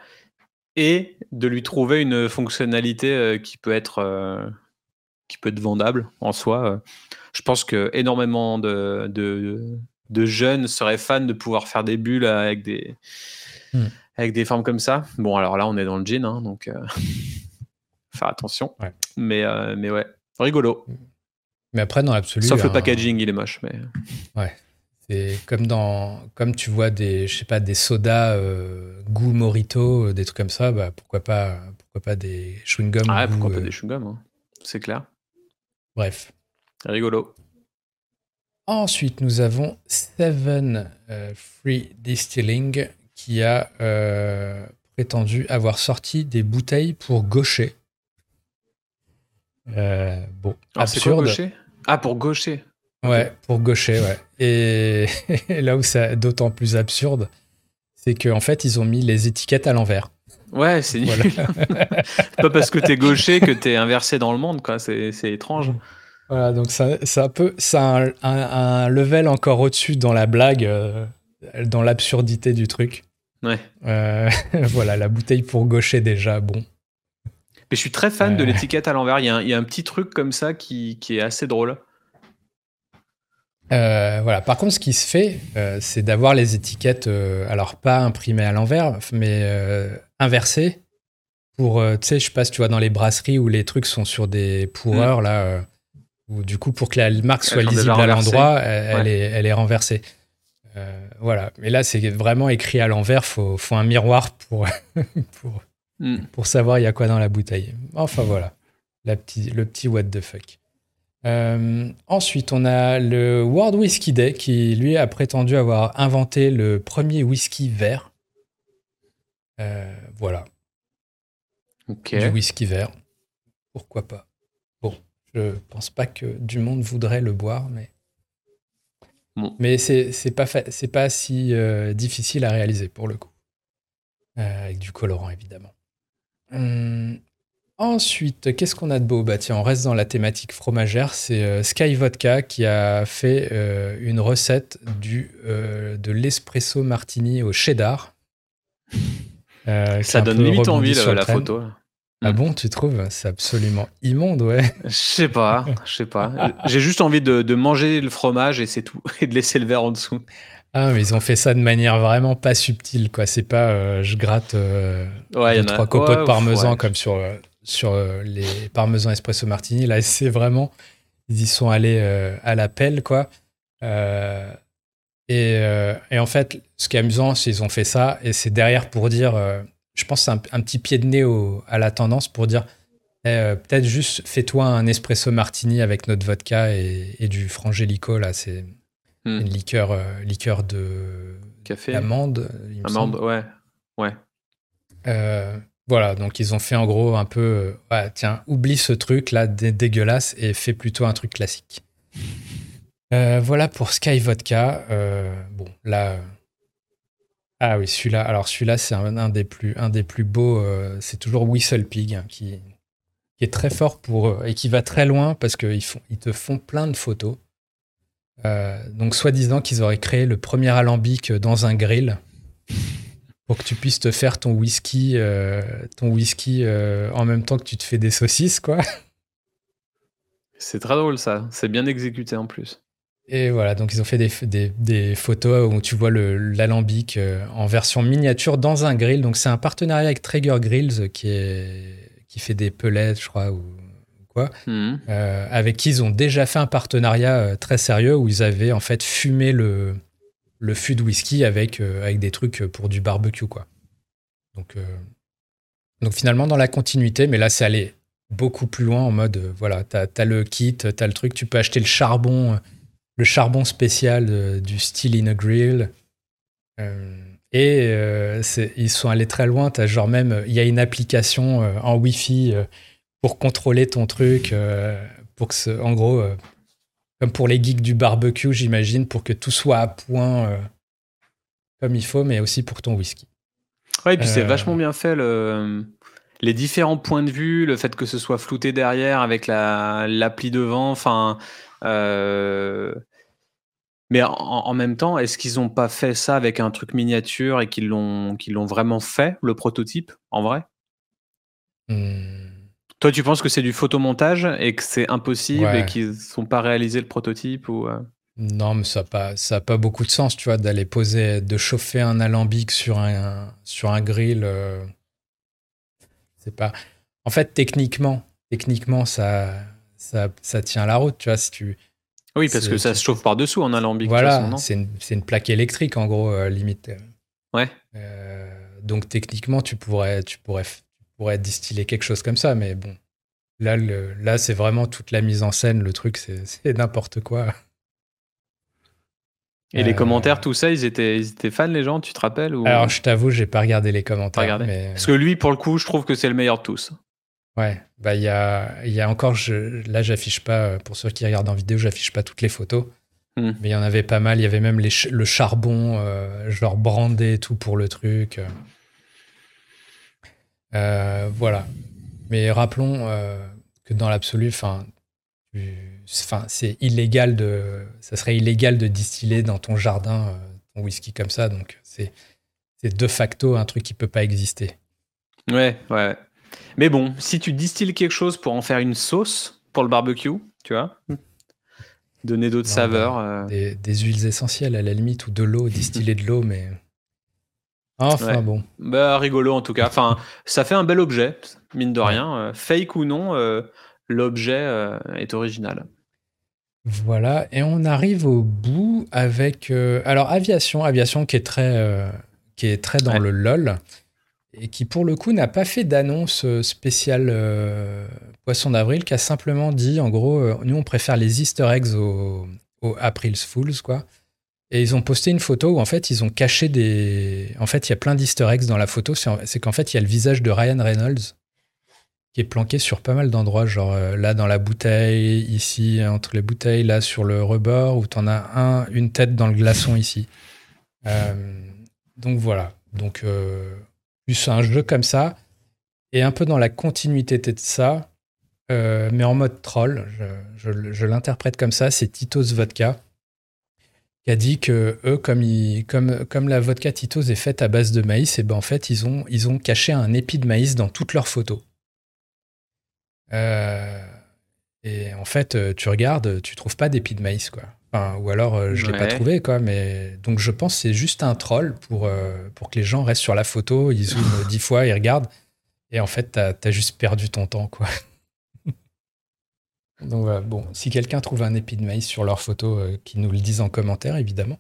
et de lui trouver une fonctionnalité qui peut être qui peut être vendable en soi. Je pense que énormément de, de, jeunes seraient fans de pouvoir faire des bulles avec des, mm. avec des formes comme ça. Bon, alors là, on est dans le jean, hein, donc <laughs> faire attention. Mais, mais ouais, rigolo. Mais après, dans l'absolu. Sauf le packaging, il est moche. Mais... Ouais. C'est comme dans, comme tu vois des, je sais pas, des sodas euh, goût Morito, euh, des trucs comme ça, bah pourquoi pas, pourquoi pas des chewing gums. Ah, pourquoi pas euh, des chewing gums, hein. c'est clair. Bref. Rigolo. Ensuite, nous avons Seven Free Distilling qui a prétendu avoir sorti des bouteilles pour gaucher. bon, ah, absurde. Quoi, ah, pour gaucher. Ouais, pour gaucher, ouais. Et, <laughs> là où c'est d'autant plus absurde, c'est qu'en fait, ils ont mis les étiquettes à l'envers. Ouais, c'est nul. <laughs> pas parce que t'es gaucher que t'es inversé dans le monde, quoi. C'est étrange. Voilà, donc ça, un peu, ça un, level encore au-dessus dans la blague, euh, dans l'absurdité du truc. Ouais. Euh, <laughs> voilà, la bouteille pour gaucher déjà, bon. Mais je suis très fan de l'étiquette à l'envers. Il y, y, a un petit truc comme ça qui, qui est assez drôle. Euh, voilà. Par contre, ce qui se fait, euh, c'est d'avoir les étiquettes, euh, alors pas imprimées à l'envers, mais inversées. Pour, tu sais, je sais pas si tu vois dans les brasseries où les trucs sont sur des pourreurs, mm. là, où du coup, pour que la marque soit lisible à l'endroit, elle, est, elle est renversée. voilà. Mais là, c'est vraiment écrit à l'envers. Faut, faut un miroir pour, <laughs> pour, mm. pour savoir il y a quoi dans la bouteille. Enfin, voilà. La petit, le petit what the fuck. Euh, ensuite, on a le World Whisky Day qui, lui, a prétendu avoir inventé le premier whisky vert. Euh, voilà. Du whisky vert. Pourquoi pas Bon, je pense pas que du monde voudrait le boire, mais. Mais c'est pas, c'est pas si euh, difficile à réaliser pour le coup. avec du colorant, évidemment. Hum, Ensuite, qu'est-ce qu'on a de beau? Bah tiens, on reste dans la thématique fromagère. C'est euh, Sky Vodka qui a fait euh, une recette du, euh, de l'espresso martini au cheddar. Ça donne limite envie la photo. Ah mm. bon, tu trouves C'est absolument immonde, ouais. <laughs> Je sais pas, je sais pas. J'ai juste envie de, manger le fromage et c'est tout, <laughs> et de laisser le verre en dessous. Ah, mais ils ont fait ça de manière vraiment pas subtile, quoi. C'est pas je gratte ouais, trois copeaux de parmesan comme sur sur euh, les parmesans espresso martini. Là, c'est vraiment, ils y sont allés euh, à la pelle, quoi. Euh, et, en fait, ce qui est amusant, c'est qu'ils ont fait ça, et c'est derrière pour dire, je pense c'est un, petit pied de nez à la tendance pour dire, eh, peut-être juste fais-toi un espresso martini avec notre vodka et, du frangelico, là, c'est hmm. une liqueur, liqueur de café, amande. Amande, ouais, ouais. Voilà, donc ils ont fait en gros un peu, euh, tiens, oublie ce truc là dégueulasse et fais plutôt un truc classique. Euh, voilà pour Sky Vodka. Euh, bon, là. ah oui, celui-là. Alors celui-là, c'est un, des plus, un des plus beaux. c'est toujours Whistle Pig hein, qui, est très fort pour et qui va très loin parce qu'ils ils te font plein de photos. donc, soi-disant qu'ils auraient créé le premier alambic dans un grill pour que tu puisses te faire ton whisky, euh, ton whisky euh, en même temps que tu te fais des saucisses, quoi. C'est très drôle ça, c'est bien exécuté en plus. Et voilà, donc ils ont fait des, des, photos où tu vois l'alambic euh, en version miniature dans un grill. Donc c'est un partenariat avec Traeger Grills qui, est, qui fait des pellets, je crois, ou quoi, mhm. avec qui ils ont déjà fait un partenariat très sérieux où ils avaient en fait fumé le, le fût de whisky avec, euh, avec des trucs pour du barbecue, quoi. Donc, euh, donc finalement, dans la continuité, mais là, c'est aller beaucoup plus loin en mode, euh, voilà, t'as as le kit, t'as le truc, tu peux acheter le charbon, le charbon spécial du Steel in a Grill. et ils sont allés très loin, genre même, il y a une application en Wi-Fi pour contrôler ton truc, pour que, ce, en gros, comme pour les geeks du barbecue, j'imagine, pour que tout soit à point euh, comme il faut, mais aussi pour ton whisky. Ouais, et puis c'est euh, vachement bien fait. les différents points de vue, le fait que ce soit flouté derrière avec la l'appli devant, enfin. Euh, mais en, même temps, est-ce qu'ils n'ont pas fait ça avec un truc miniature et qu'ils l'ont vraiment fait le prototype en vrai? Mmh. Toi, tu penses que c'est du photomontage et que c'est impossible et qu'ils sont pas réalisé le prototype ou euh? Non, mais ça n'a pas, ça pas beaucoup de sens, tu vois, d'aller poser, de chauffer un alambic sur un, sur un grill. Euh, c'est pas. En fait, techniquement, techniquement, ça, ça, ça tient la route, tu vois, si tu. Oui, parce que ça se chauffe par-dessous en alambic. Voilà, c'est une, une, plaque électrique, en gros, euh, limite. Ouais. Euh, donc, techniquement, tu pourrais, tu, pourrais, tu pourrais distiller quelque chose comme ça, mais bon. Là, le, là c'est vraiment toute la mise en scène, le truc, <laughs> c'est n'importe quoi. Et les euh, commentaires, tout ça, ils étaient, ils étaient fans, les gens, tu te rappelles ou... Alors, je t'avoue, j'ai pas regardé les commentaires. Mais... Parce que lui, pour le coup, je trouve que c'est le meilleur de tous. Ouais, bah il y a, y a encore, je, là, j'affiche pas, euh, pour ceux qui regardent en vidéo, j'affiche pas toutes les photos. Hmm. Mais il y en avait pas mal. Il y avait même les, le charbon, euh, genre brandé et tout pour le truc. voilà. Mais rappelons que dans l'absolu, enfin, enfin, c'est illégal de, ça serait illégal de distiller dans ton jardin euh, ton whisky comme ça. Donc, c'est, c'est de facto un truc qui peut pas exister. Ouais, ouais. Mais bon, si tu distilles quelque chose pour en faire une sauce pour le barbecue, tu vois, donner d'autres saveurs. Bah, euh. des, huiles essentielles à la limite ou de l'eau, <laughs> distiller de l'eau, mais. Enfin bon. Bah rigolo en tout cas. Enfin, ça fait un bel objet, mine de rien. Euh, fake ou non, l'objet est original. Voilà, et on arrive au bout avec euh, alors aviation, aviation qui est très euh, qui est très dans le lol et qui pour le coup n'a pas fait d'annonce euh, spéciale poisson d'avril, qui a simplement dit en gros nous on préfère les Easter eggs aux au April's Fools quoi. Et ils ont posté une photo où en fait ils ont caché des en fait il y a plein d'Easter eggs dans la photo, c'est qu'en fait il y a le visage de Ryan Reynolds qui est planqué sur pas mal d'endroits, genre euh, là dans la bouteille, ici entre les bouteilles, là sur le rebord, où tu en as un, une tête dans le glaçon ici. Euh, donc voilà. Donc, euh, un jeu comme ça, et un peu dans la continuité de ça, mais en mode troll, je, l'interprète comme ça, c'est Tito's Vodka, qui a dit que eux, comme, la vodka Tito's est faite à base de maïs, et ben en fait, ils ont, ils ont caché un épi de maïs dans toutes leurs photos. Euh, et en fait, euh, tu regardes, tu trouves pas d'épi de maïs, quoi. Ou alors, euh, je l'ai pas trouvé, quoi. Mais donc, je pense que c'est juste un troll pour, pour que les gens restent sur la photo, ils <laughs> zooment dix fois, ils regardent. Et en fait, t'as as juste perdu ton temps, quoi. <laughs> donc, bon, si quelqu'un trouve un épi de maïs sur leur photo, qui nous le disent en commentaire, évidemment.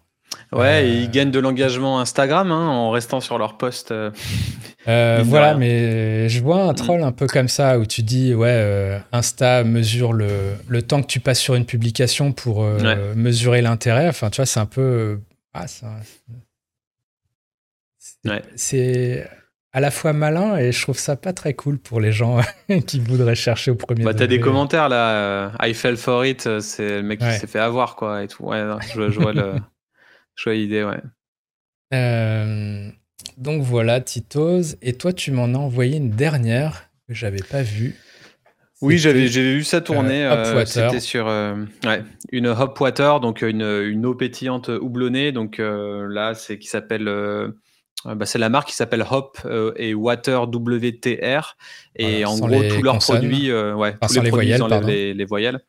Ouais, ils euh, gagnent de l'engagement Instagram hein, en restant sur leur post. Euh, <laughs> euh, voilà, mais je vois un troll un peu comme ça où tu dis ouais, Insta mesure le, le, temps que tu passes sur une publication pour mesurer l'intérêt. Enfin, tu vois, c'est un peu. Ah, c'est à la fois malin et je trouve ça pas très cool pour les gens <laughs> qui voudraient chercher au premier. Bah, t'as des commentaires là. I fell for it. C'est le mec qui s'est fait avoir quoi et tout. Ouais, je, je vois le. <laughs> Chouette idée, ouais. Euh, donc voilà, Tito's. Et toi, tu m'en as envoyé une dernière que j'avais pas vue. Oui, j'avais vu ça tourner. Euh, euh C'était sur ouais, une Hopwater, donc une, une, eau pétillante houblonnée. Donc euh, là, c'est qui s'appelle. Bah, c'est la marque qui s'appelle Hop et Water WTR. Et en gros, tous leurs produits, ouais, tous les, produits voyelles, les, les, voyelles.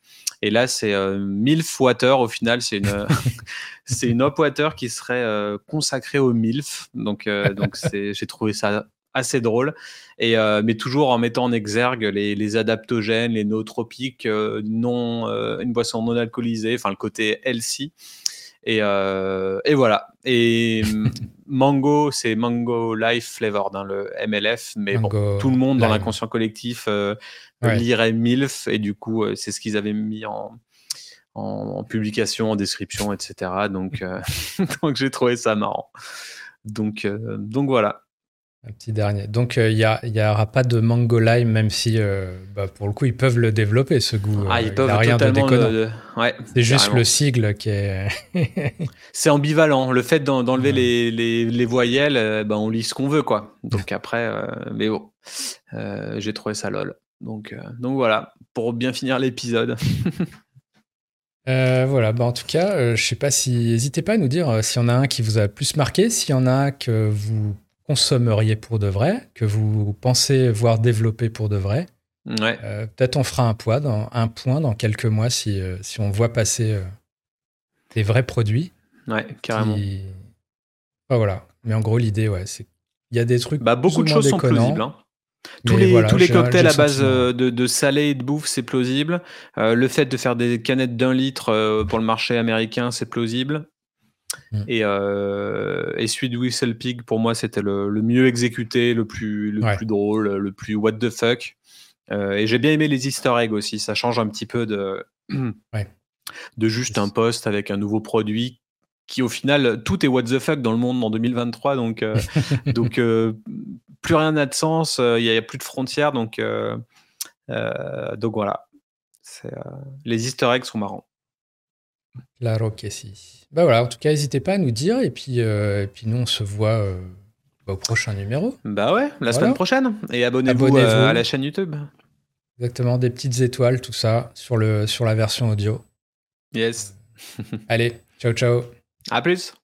Et là, c'est euh, MILF Water. Au final, c'est une, <laughs> c'est une hop water qui serait euh, consacrée au MILF. Donc, euh, donc j'ai trouvé ça assez drôle. Et, mais toujours en mettant en exergue les, les adaptogènes, les nootropiques, non, une boisson non alcoolisée, enfin le côté healthy. Et, et voilà. Et <laughs> Mango, c'est Mango Life Flavored, dans le MLF. Mais bon, tout le monde dans l'inconscient collectif lirait MILF. Et du coup, c'est ce qu'ils avaient mis en, en, publication, en description, etc. Donc, <laughs> donc j'ai trouvé ça marrant. Donc, donc voilà. Un petit dernier. Donc, il n'y aura pas de Mango Lime, même si, bah, pour le coup, ils peuvent le développer, ce goût. Ah, ils peuvent a rien de déconnant. Ouais, c'est juste le sigle qui est. <laughs> c'est ambivalent. Le fait d'enlever les, les, les, voyelles, bah, on lit ce qu'on veut, quoi. Donc après, mais bon, j'ai trouvé ça lol. Donc, donc voilà, pour bien finir l'épisode. <laughs> Euh, voilà, bah en tout cas, euh, je sais pas si. N'hésitez pas à nous dire euh, s'il y en a un qui vous a plus marqué, s'il y en a un que vous consommeriez pour de vrai, que vous pensez voir développer pour de vrai. Ouais. Peut-être on fera un, poids dans, un point dans quelques mois si, si on voit passer des vrais produits. Ouais, carrément. voilà. Mais en gros, l'idée, ouais, c'est il y a des trucs. Bah, beaucoup de choses sont plausibles. Hein. Tous les, tous les cocktails à base euh, de, de, salé et de bouffe, c'est plausible. Euh, le fait de faire des canettes d'un litre euh, pour le marché américain, c'est plausible. Mm. Et, et celui de Whistle Pig, pour moi, c'était le, mieux exécuté, le plus, le plus drôle, le plus what the fuck. et j'ai bien aimé les easter eggs aussi. Ça change un petit peu de, <clears throat> de juste un poste avec un nouveau produit qui au final tout est what the fuck dans le monde en 2023 donc <laughs> donc plus rien n'a de sens, euh, il n'y a, plus de frontières, donc, euh, euh, donc voilà. les easter eggs sont marrants. La que si. Bah voilà, en tout cas, n'hésitez pas à nous dire, et puis, et puis nous, on se voit au prochain numéro. Bah ouais, la semaine prochaine. Et abonnez-vous à la chaîne YouTube. Exactement, des petites étoiles, tout ça, sur, le, sur la version audio. Yes. Allez, ciao, ciao. À plus.